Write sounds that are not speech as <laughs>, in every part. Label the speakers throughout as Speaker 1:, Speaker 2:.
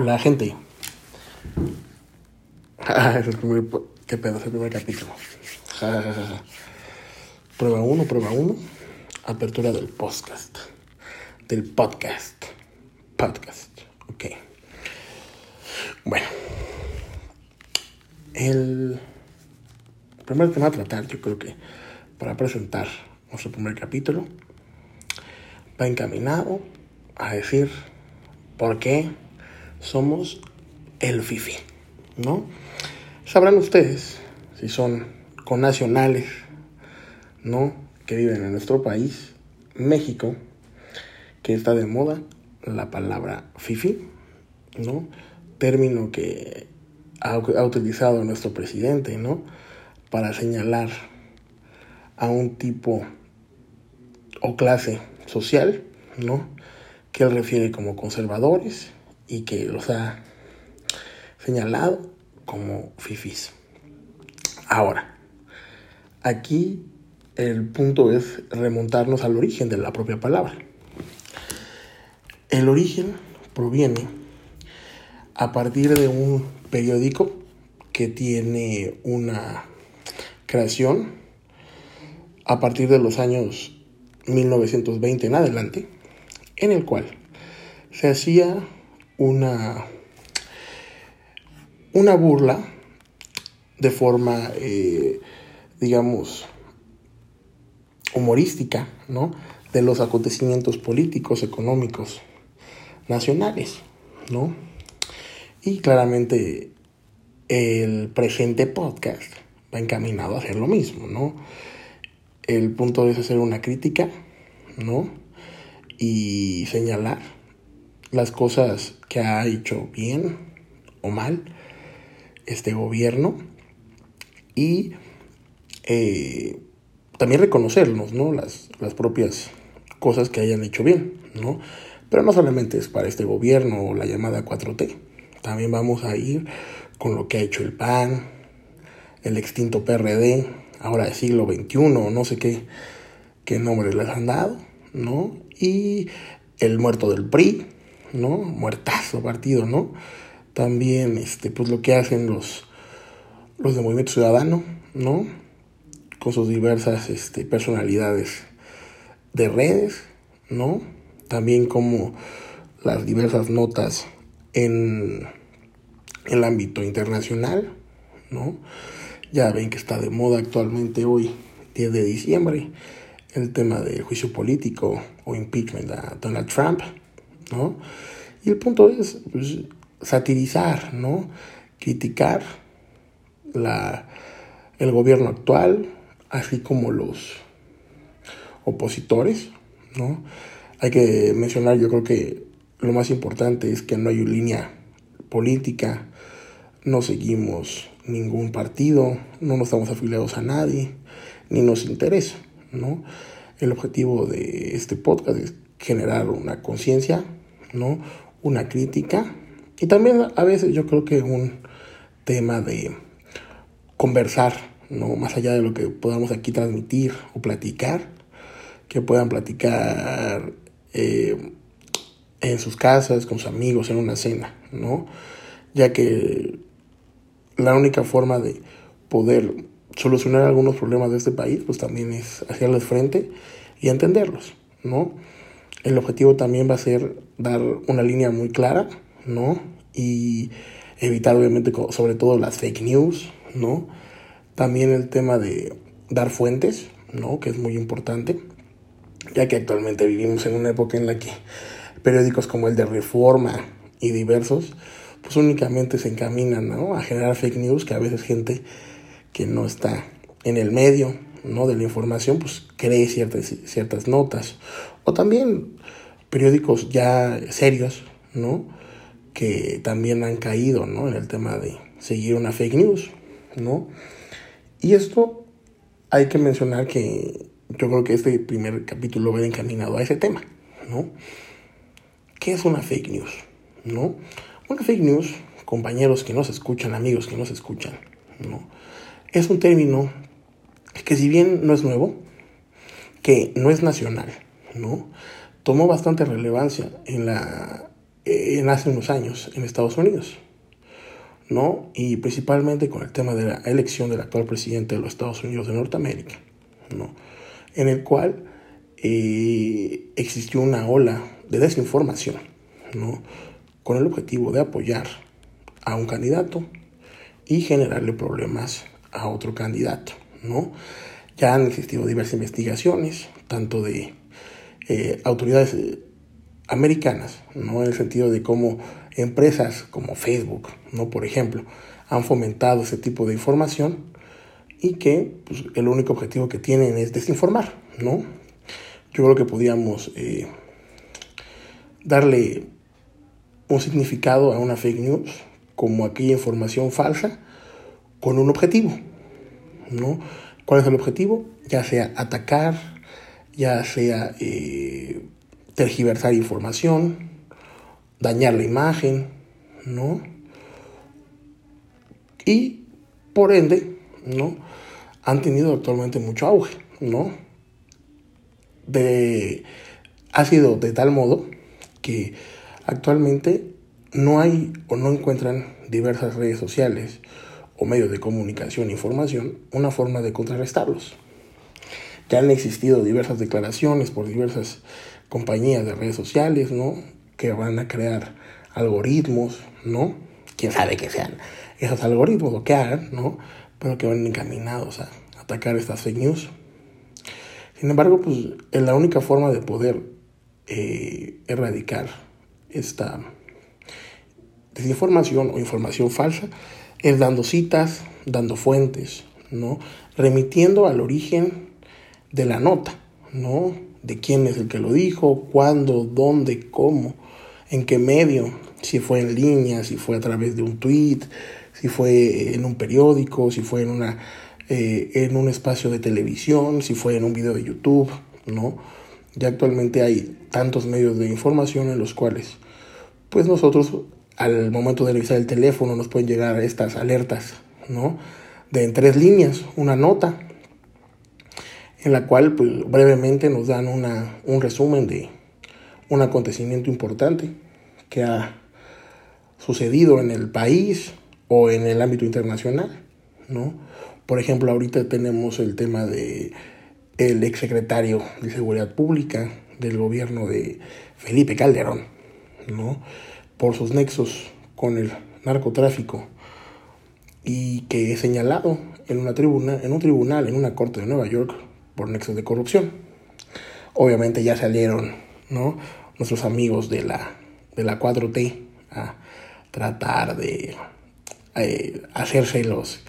Speaker 1: Hola, gente. <laughs> Ah, es el primer, ¿Qué pedo? Es el primer capítulo. Prueba uno, prueba uno. Apertura del podcast. Del podcast. Podcast. Ok. Bueno. El primer tema a tratar, yo creo que para presentar nuestro primer capítulo, va encaminado a decir por qué somos el FIFI, ¿no? Sabrán ustedes si son connacionales, ¿no? Que viven en nuestro país, México, que está de moda la palabra FIFI, ¿no? Término que ha, ha utilizado nuestro presidente, ¿no? Para señalar a un tipo o clase social, ¿no? Que él refiere como conservadores y que los ha señalado como fifis. Ahora, aquí el punto es remontarnos al origen de la propia palabra. El origen proviene a partir de un periódico que tiene una creación a partir de los años 1920 en adelante, en el cual se hacía una, una burla de forma, eh, digamos, humorística, ¿no? De los acontecimientos políticos, económicos, nacionales, ¿no? Y claramente el presente podcast va encaminado a hacer lo mismo, ¿no? El punto es hacer una crítica, ¿no? Y señalar las cosas que ha hecho bien o mal este gobierno y eh, también reconocernos, ¿no? Las, las propias cosas que hayan hecho bien, ¿no? Pero no solamente es para este gobierno o la llamada 4T, también vamos a ir con lo que ha hecho el PAN, el extinto PRD, ahora del siglo XXI, no sé qué, qué nombre les han dado, ¿no? Y el muerto del PRI, ¿no? Muertazo partido, ¿no? También, este, pues lo que hacen los, los de Movimiento Ciudadano, ¿no? Con sus diversas este, personalidades de redes, ¿no? También como las diversas notas en el ámbito internacional, ¿no? Ya ven que está de moda actualmente hoy, 10 de diciembre, el tema del juicio político o impeachment a Donald Trump, ¿no? Y el punto es pues, satirizar, ¿no? Criticar la, el gobierno actual, así como los opositores, ¿no? Hay que mencionar, yo creo que lo más importante es que no hay línea política, no seguimos ningún partido, no nos estamos afiliados a nadie, ni nos interesa, ¿no? El objetivo de este podcast es generar una conciencia, ¿no? Una crítica y también a veces yo creo que un tema de conversar, ¿no? Más allá de lo que podamos aquí transmitir o platicar, que puedan platicar eh, en sus casas, con sus amigos, en una cena, ¿no? Ya que la única forma de poder solucionar algunos problemas de este país, pues también es hacerles frente y entenderlos, ¿no? El objetivo también va a ser dar una línea muy clara, ¿no? Y evitar obviamente sobre todo las fake news, ¿no? También el tema de dar fuentes, ¿no? Que es muy importante, ya que actualmente vivimos en una época en la que periódicos como el de Reforma y diversos, pues únicamente se encaminan ¿no? a generar fake news, que a veces gente que no está en el medio ¿no? de la información, pues cree ciertas, ciertas notas. O también periódicos ya serios, ¿no? Que también han caído, ¿no? En el tema de seguir una fake news, ¿no? Y esto hay que mencionar que yo creo que este primer capítulo va encaminado a ese tema, ¿no? ¿Qué es una fake news? ¿No? Una fake news, compañeros que nos escuchan, amigos que nos escuchan, ¿no? Es un término que si bien no es nuevo, que no es nacional, ¿no? Tomó bastante relevancia en la eh, hace unos años en Estados Unidos, ¿no? Y principalmente con el tema de la elección del actual presidente de los Estados Unidos de Norteamérica, ¿no? En el cual eh, existió una ola de desinformación, ¿no? Con el objetivo de apoyar a un candidato y generarle problemas a otro candidato, ¿no? Ya han existido diversas investigaciones, tanto de eh, autoridades eh, americanas, ¿no? En el sentido de cómo empresas como Facebook, ¿no? Por ejemplo, han fomentado ese tipo de información y que pues, el único objetivo que tienen es desinformar, ¿no? Yo creo que podríamos eh, darle un significado a una fake news como aquella información falsa con un objetivo, ¿no? ¿Cuál es el objetivo? Ya sea atacar, ya sea eh, tergiversar información, dañar la imagen, ¿no? Y por ende, ¿no? Han tenido actualmente mucho auge, ¿no? De, ha sido de tal modo que actualmente no hay o no encuentran diversas redes sociales o medios de comunicación e información una forma de contrarrestarlos. Ya han existido diversas declaraciones por diversas compañías de redes sociales, ¿no? Que van a crear algoritmos, ¿no? Quién sabe que sean esos algoritmos o que hagan, ¿no? Pero que van encaminados a atacar estas fake news. Sin embargo, pues es la única forma de poder eh, erradicar esta desinformación o información falsa es dando citas, dando fuentes, ¿no? Remitiendo al origen de la nota, ¿no? De quién es el que lo dijo, cuándo, dónde, cómo, en qué medio, si fue en línea, si fue a través de un tweet, si fue en un periódico, si fue en una eh, en un espacio de televisión, si fue en un video de YouTube, ¿no? Ya actualmente hay tantos medios de información en los cuales pues nosotros al momento de revisar el teléfono nos pueden llegar estas alertas, ¿no? De en tres líneas, una nota, en la cual pues, brevemente nos dan una, un resumen de un acontecimiento importante que ha sucedido en el país o en el ámbito internacional, ¿no? Por ejemplo, ahorita tenemos el tema de el exsecretario de Seguridad Pública del gobierno de Felipe Calderón, ¿no? por sus nexos con el narcotráfico y que es señalado en, una tribuna, en un tribunal, en una corte de Nueva York, por nexos de corrupción. Obviamente ya salieron ¿no? nuestros amigos de la, de la 4T a tratar de eh, hacerse los,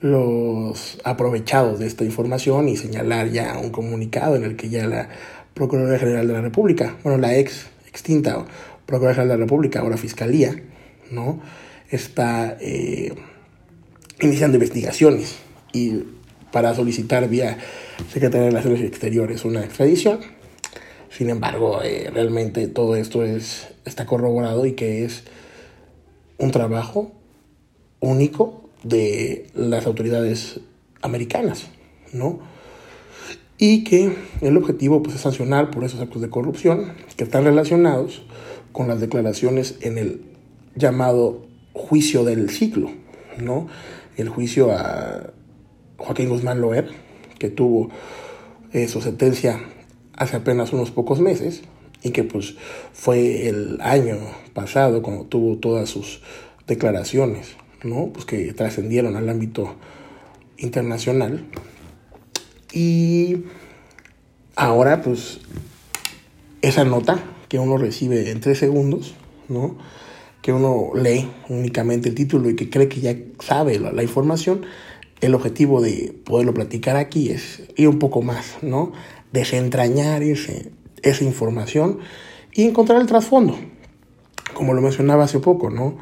Speaker 1: los aprovechados de esta información y señalar ya un comunicado en el que ya la Procuraduría General de la República, bueno, la ex extinta Procuraduría de la República, ahora Fiscalía, ¿no? Está eh, iniciando investigaciones y para solicitar vía Secretaría de Relaciones Exteriores una extradición. Sin embargo, eh, realmente todo esto es, está corroborado y que es un trabajo único de las autoridades americanas, ¿no? Y que el objetivo pues, es sancionar por esos actos de corrupción que están relacionados con las declaraciones en el llamado juicio del ciclo, ¿no? El juicio a Joaquín Guzmán Loer, que tuvo eh, su sentencia hace apenas unos pocos meses y que pues fue el año pasado cuando tuvo todas sus declaraciones, ¿no? Pues que trascendieron al ámbito internacional. Y ahora pues esa nota que uno recibe en tres segundos, ¿no? que uno lee únicamente el título y que cree que ya sabe la, información, el objetivo de poderlo platicar aquí es ir un poco más, ¿no? Desentrañar ese, esa información y encontrar el trasfondo. Como lo mencionaba hace poco, ¿no?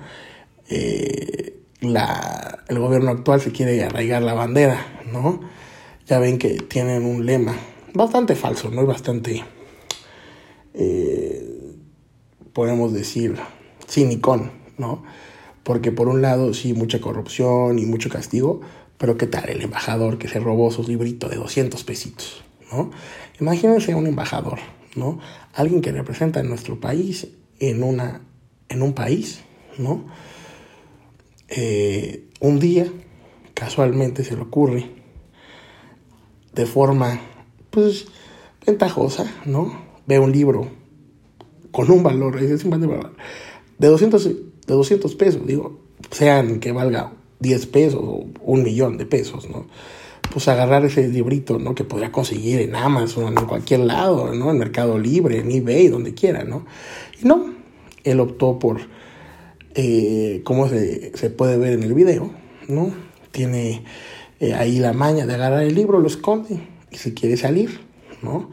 Speaker 1: Eh, la, el gobierno actual se quiere arraigar la bandera, ¿no? Ya ven que tienen un lema bastante falso, ¿no? Y bastante eh, podemos decir, cinicón, ¿no? Porque por un lado sí, mucha corrupción y mucho castigo, pero ¿qué tal el embajador que se robó su librito de 200 pesitos, ¿no? Imagínense un embajador, ¿no? Alguien que representa a nuestro país en, una, en un país, ¿no? Eh, un día, casualmente se le ocurre, de forma, pues, ventajosa, ¿no? Ve un libro con un valor, de 200, de 200 pesos, digo, sean que valga 10 pesos o un millón de pesos, ¿no? Pues agarrar ese librito, ¿no? Que podría conseguir en Amazon, en cualquier lado, ¿no? En Mercado Libre, en eBay, donde quiera, ¿no? No, él optó por, eh, como se, se, puede ver en el video, ¿no? Tiene eh, ahí la maña de agarrar el libro, lo esconde y se quiere salir, ¿no?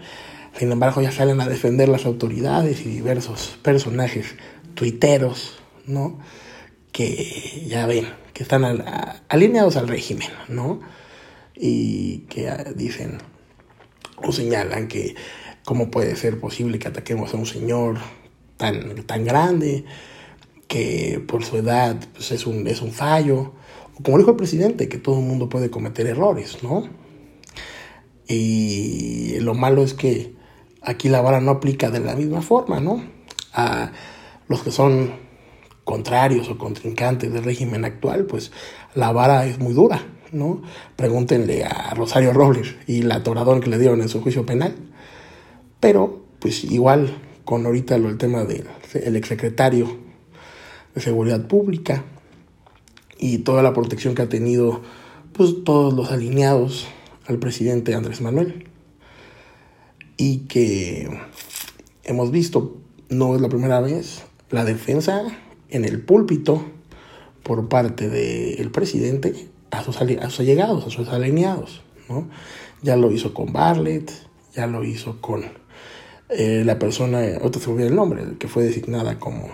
Speaker 1: Sin embargo, ya salen a defender las autoridades y diversos personajes tuiteros, ¿no? Que ya ven, que están alineados al régimen, ¿no? Y que dicen o señalan que cómo puede ser posible que ataquemos a un señor tan, tan grande, que por su edad pues, es, un, es un fallo, o como dijo el presidente, que todo el mundo puede cometer errores, ¿no? Y lo malo es que aquí la vara no aplica de la misma forma, ¿no? A los que son contrarios o contrincantes del régimen actual, pues la vara es muy dura, ¿no? Pregúntenle a Rosario Robles y la atoradón que le dieron en su juicio penal. Pero, pues igual con ahorita lo, el tema del el exsecretario de Seguridad Pública y toda la protección que ha tenido, pues todos los alineados al presidente Andrés Manuel. Y que hemos visto, no es la primera vez, la defensa en el púlpito por parte del presidente a sus, a sus allegados, a sus alineados. ¿no? Ya lo hizo con Barlett, ya lo hizo con eh, la persona, otra se olvidó el nombre, que fue designada como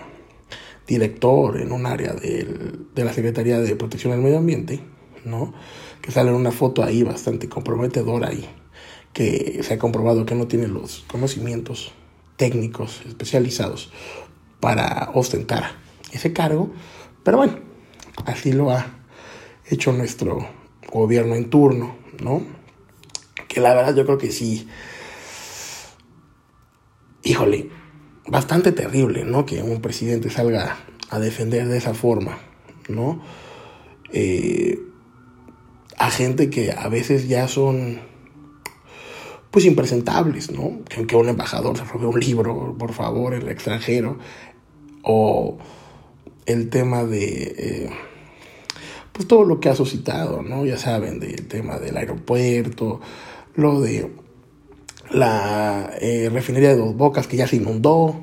Speaker 1: director en un área de la Secretaría de Protección del Medio Ambiente, ¿no? que sale en una foto ahí bastante comprometedora y que se ha comprobado que no tiene los conocimientos técnicos especializados para ostentar ese cargo, pero bueno, así lo ha hecho nuestro gobierno en turno, ¿no? Que la verdad yo creo que sí, híjole, bastante terrible, ¿no? Que un presidente salga a defender de esa forma, ¿no? Eh, a gente que a veces ya son pues impresentables, ¿no? Que, un embajador se robe un libro, por favor, en el extranjero, o el tema de, eh, pues todo lo que ha suscitado, ¿no? Ya saben, del tema del aeropuerto, lo de la eh, refinería de Dos Bocas que ya se inundó,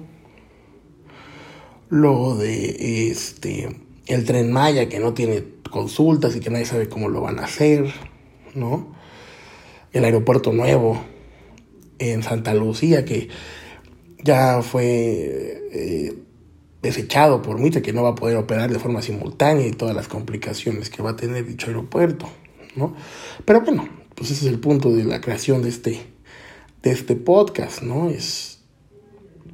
Speaker 1: lo de este el tren Maya que no tiene consultas y que nadie sabe cómo lo van a hacer, ¿no? El aeropuerto nuevo en Santa Lucía que ya fue eh, desechado por Mitre, que no va a poder operar de forma simultánea y todas las complicaciones que va a tener dicho aeropuerto, ¿no? Pero bueno, pues ese es el punto de la creación de este, de este podcast, ¿no? Es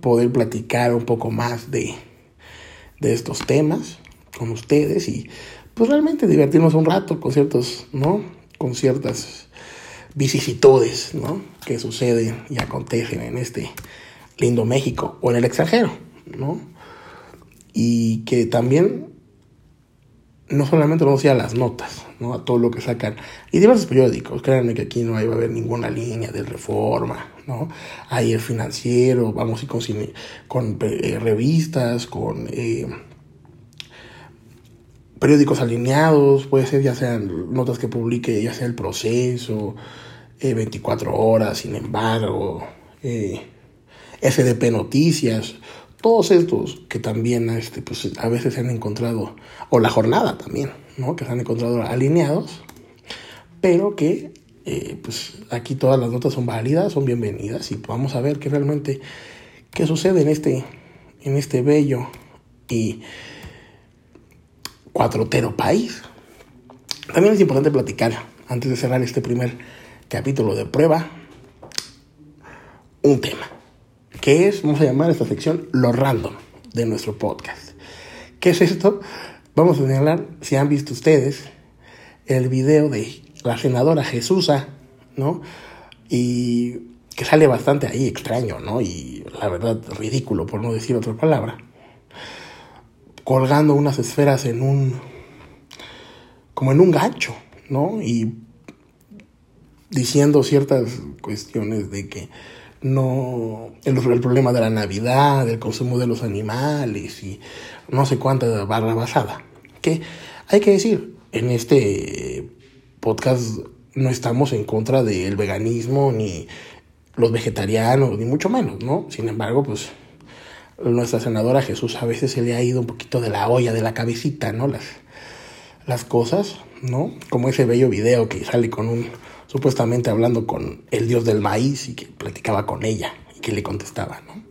Speaker 1: poder platicar un poco más de, de estos temas con ustedes y pues realmente divertirnos un rato con ciertos, ¿no? Con ciertas vicisitudes, ¿no? Que suceden y acontecen en este lindo México o en el extranjero, ¿no? Y que también no solamente nos a las notas, ¿no? A todo lo que sacan. Y diversos periódicos, créanme que aquí no va a haber ninguna línea de reforma, ¿no? Hay el financiero, vamos y con, con eh, revistas, con eh, periódicos alineados, puede ser ya sean notas que publique, ya sea el proceso, 24 eh, horas, sin embargo, SDP Noticias, todos estos que también este, pues, a veces se han encontrado, o la jornada también, ¿no? que se han encontrado alineados, pero que eh, pues aquí todas las notas son válidas, son bienvenidas y vamos a ver qué realmente qué sucede en este, en este bello y cuatrotero país. También es importante platicar, antes de cerrar este primer capítulo de prueba, un tema que es, vamos a llamar esta sección, lo random de nuestro podcast. ¿Qué es esto? Vamos a señalar, si han visto ustedes, el video de la senadora Jesusa, ¿no? Y que sale bastante ahí extraño, ¿no? Y la verdad, ridículo, por no decir otra palabra, colgando unas esferas en un, como en un gancho, ¿no? Y diciendo ciertas cuestiones de que no el, el, problema de la Navidad, del consumo de los animales y no sé cuánta barra basada. Que hay que decir, en este podcast no estamos en contra del veganismo ni los vegetarianos, ni mucho menos, ¿no? Sin embargo, pues nuestra senadora Jesús a veces se le ha ido un poquito de la olla, de la cabecita, ¿no? Las, las cosas, ¿no? Como ese bello video que sale con un, supuestamente hablando con el dios del maíz y que platicaba con ella y que le contestaba, ¿no?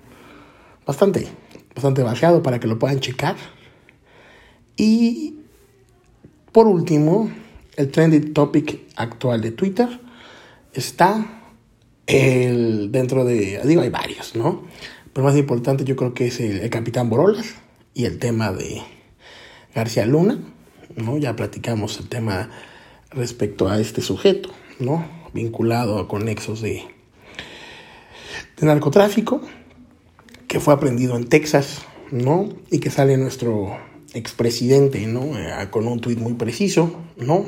Speaker 1: Bastante, bastante vaciado para que lo puedan checar. Y por último, el trending topic actual de Twitter está el, dentro de, digo, hay varios, ¿no? Pero más importante yo creo que es el, Capitán Borolas y el tema de García Luna, ¿no? Ya platicamos el tema respecto a este sujeto, Vinculado a conexos de, narcotráfico, que fue aprendido en Texas, ¿no? Y que sale nuestro expresidente, ¿no? Eh, con un tuit muy preciso, ¿no?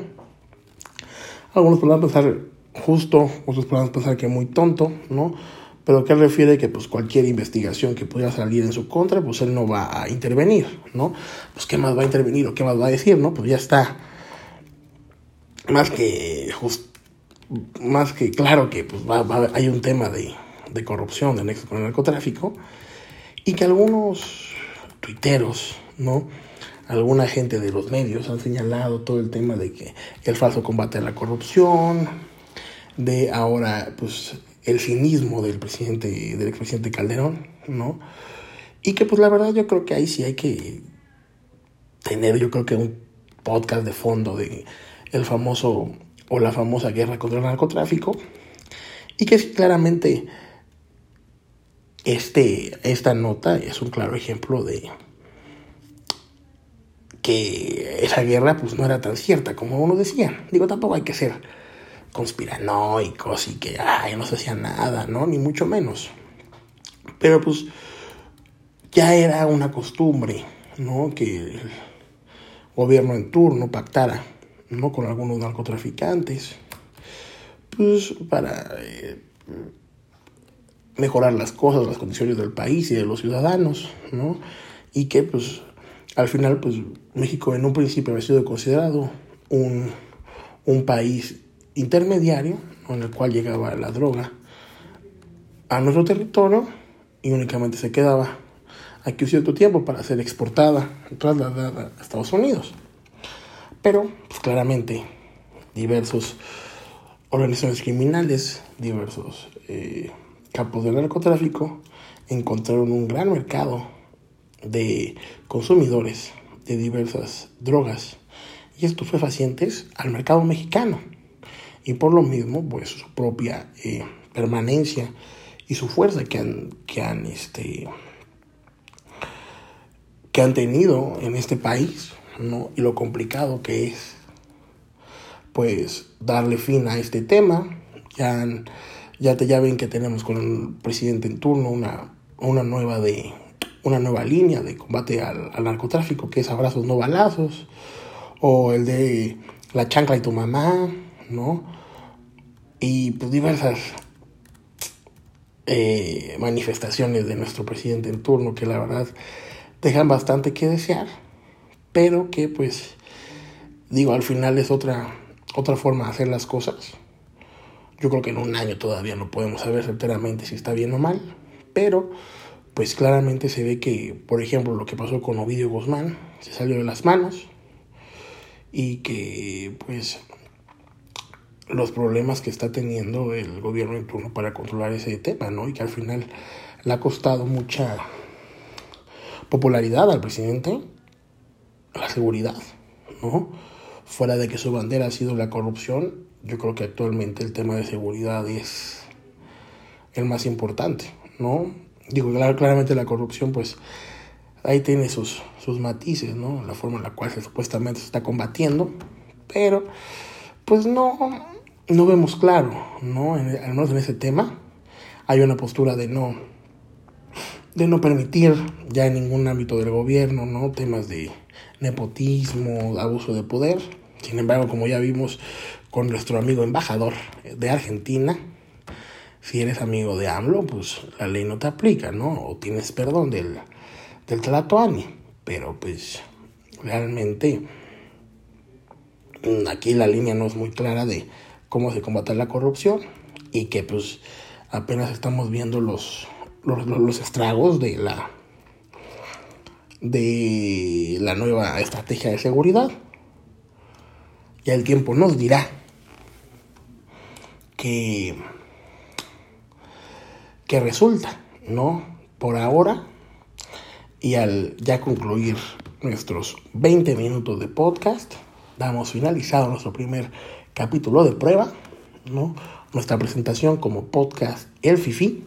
Speaker 1: Algunos podrán pensar justo, otros podrán pensar que muy tonto, ¿no? Pero que refiere que pues cualquier investigación que pudiera salir en su contra, pues él no va a intervenir, ¿no? Pues qué más va a intervenir o qué más va a decir, ¿no? Pues ya está más que más que claro que pues va, hay un tema de, de corrupción, de nexo con el narcotráfico y que algunos tuiteros, ¿no? Alguna gente de los medios han señalado todo el tema de que el falso combate a la corrupción, de ahora pues el cinismo del presidente, del expresidente Calderón, ¿no? Y que pues la verdad yo creo que ahí sí hay que tener yo creo que un podcast de fondo de el famoso o la famosa guerra contra el narcotráfico y que claramente este, esta nota es un claro ejemplo de que esa guerra pues no era tan cierta como uno decía. Digo, tampoco hay que ser conspiranoicos y que ay, no se hacía nada, ¿no? Ni mucho menos. Pero pues ya era una costumbre, ¿no? Que el gobierno en turno pactara, ¿no? Con algunos narcotraficantes, pues para eh, mejorar las cosas, las condiciones del país y de los ciudadanos, ¿no? Y que pues al final pues México en un principio había sido considerado un, un país intermediario en el cual llegaba la droga a nuestro territorio y únicamente se quedaba aquí un cierto tiempo para ser exportada, trasladada a Estados Unidos. Pero, pues claramente, diversos organizaciones criminales, diversos eh, campos de narcotráfico encontraron un gran mercado de consumidores de diversas drogas. Y estupefacientes al mercado mexicano. Y por lo mismo pues su propia eh, permanencia y su fuerza que han, que han, este, que han tenido en este país ¿no? y lo complicado que es pues darle fin a este tema. Ya, ya, te, ya ven que tenemos con el presidente en turno una, una nueva de una nueva línea de combate al, al narcotráfico que es abrazos no balazos o el de la chancla y tu mamá no y pues diversas eh, manifestaciones de nuestro presidente en turno que la verdad dejan bastante que desear, pero que pues digo, al final es otra, otra forma de hacer las cosas. Yo creo que en un año todavía no podemos saber enteramente si está bien o mal, pero pues claramente se ve que, por ejemplo, lo que pasó con Ovidio Guzmán se salió de las manos y que pues los problemas que está teniendo el gobierno en turno para controlar ese tema, ¿no? Y que al final le ha costado mucha popularidad al presidente, la seguridad, ¿no? Fuera de que su bandera ha sido la corrupción, yo creo que actualmente el tema de seguridad es el más importante, ¿no? Digo, claramente la corrupción, pues ahí tiene sus, sus matices, ¿no? La forma en la cual se supuestamente se está combatiendo, pero pues no, no vemos claro, ¿no? al menos en ese tema hay una postura de no, de no permitir ya en ningún ámbito del gobierno, ¿no? Temas de nepotismo, abuso de poder. Sin embargo, como ya vimos con nuestro amigo embajador de Argentina, si eres amigo de AMLO, pues la ley no te aplica, ¿no? O tienes perdón del, del Tlatoani. Pero pues realmente mm, aquí la línea no es muy clara de cómo se combate la corrupción y que pues apenas estamos viendo los, los, los estragos de la de la nueva estrategia de seguridad. Ya el tiempo nos dirá que, resulta, ¿no? Por ahora, y al ya concluir nuestros 20 minutos de podcast, damos finalizado nuestro primer capítulo de prueba, ¿no? Nuestra presentación como podcast El Fifi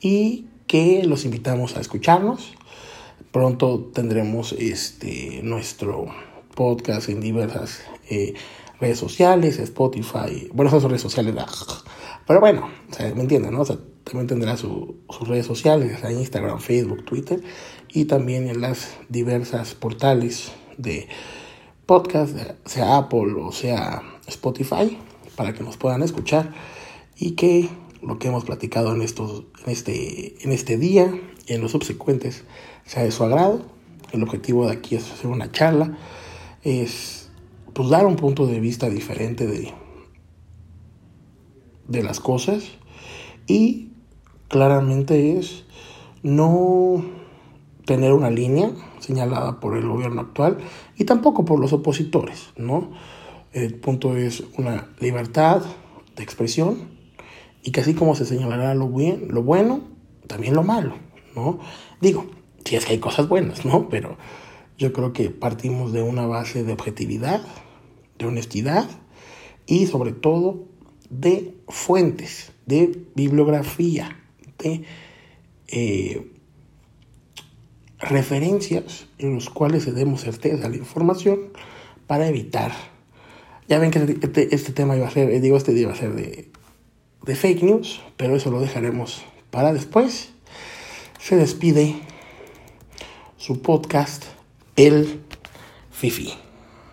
Speaker 1: y que los invitamos a escucharnos. Pronto tendremos este nuestro podcast en diversas eh, redes sociales, Spotify, bueno, esas redes sociales, pero bueno, me entienden, ¿no? también tendrá sus redes sociales, Instagram, Facebook, Twitter, y también en las diversas portales de podcast, sea Apple o sea Spotify, para que nos puedan escuchar y que lo que hemos platicado en, estos, este, en este día y en los subsecuentes sea de su agrado. El objetivo de aquí es hacer una charla, es pues, dar un punto de vista diferente de, de las cosas y claramente es no tener una línea señalada por el gobierno actual y tampoco por los opositores, ¿no? El punto es una libertad de expresión y que así como se señalará lo, bien, lo bueno, también lo malo, ¿no? Digo, si es que hay cosas buenas, ¿no? Pero yo creo que partimos de una base de objetividad, de honestidad y sobre todo de fuentes, de bibliografía, de eh, referencias en los cuales se demos certeza a la información para evitar. Ya ven que este, este tema iba a ser, eh, digo, este día iba a ser de, de fake news, pero eso lo dejaremos para después. Se despide su podcast, El Fifi.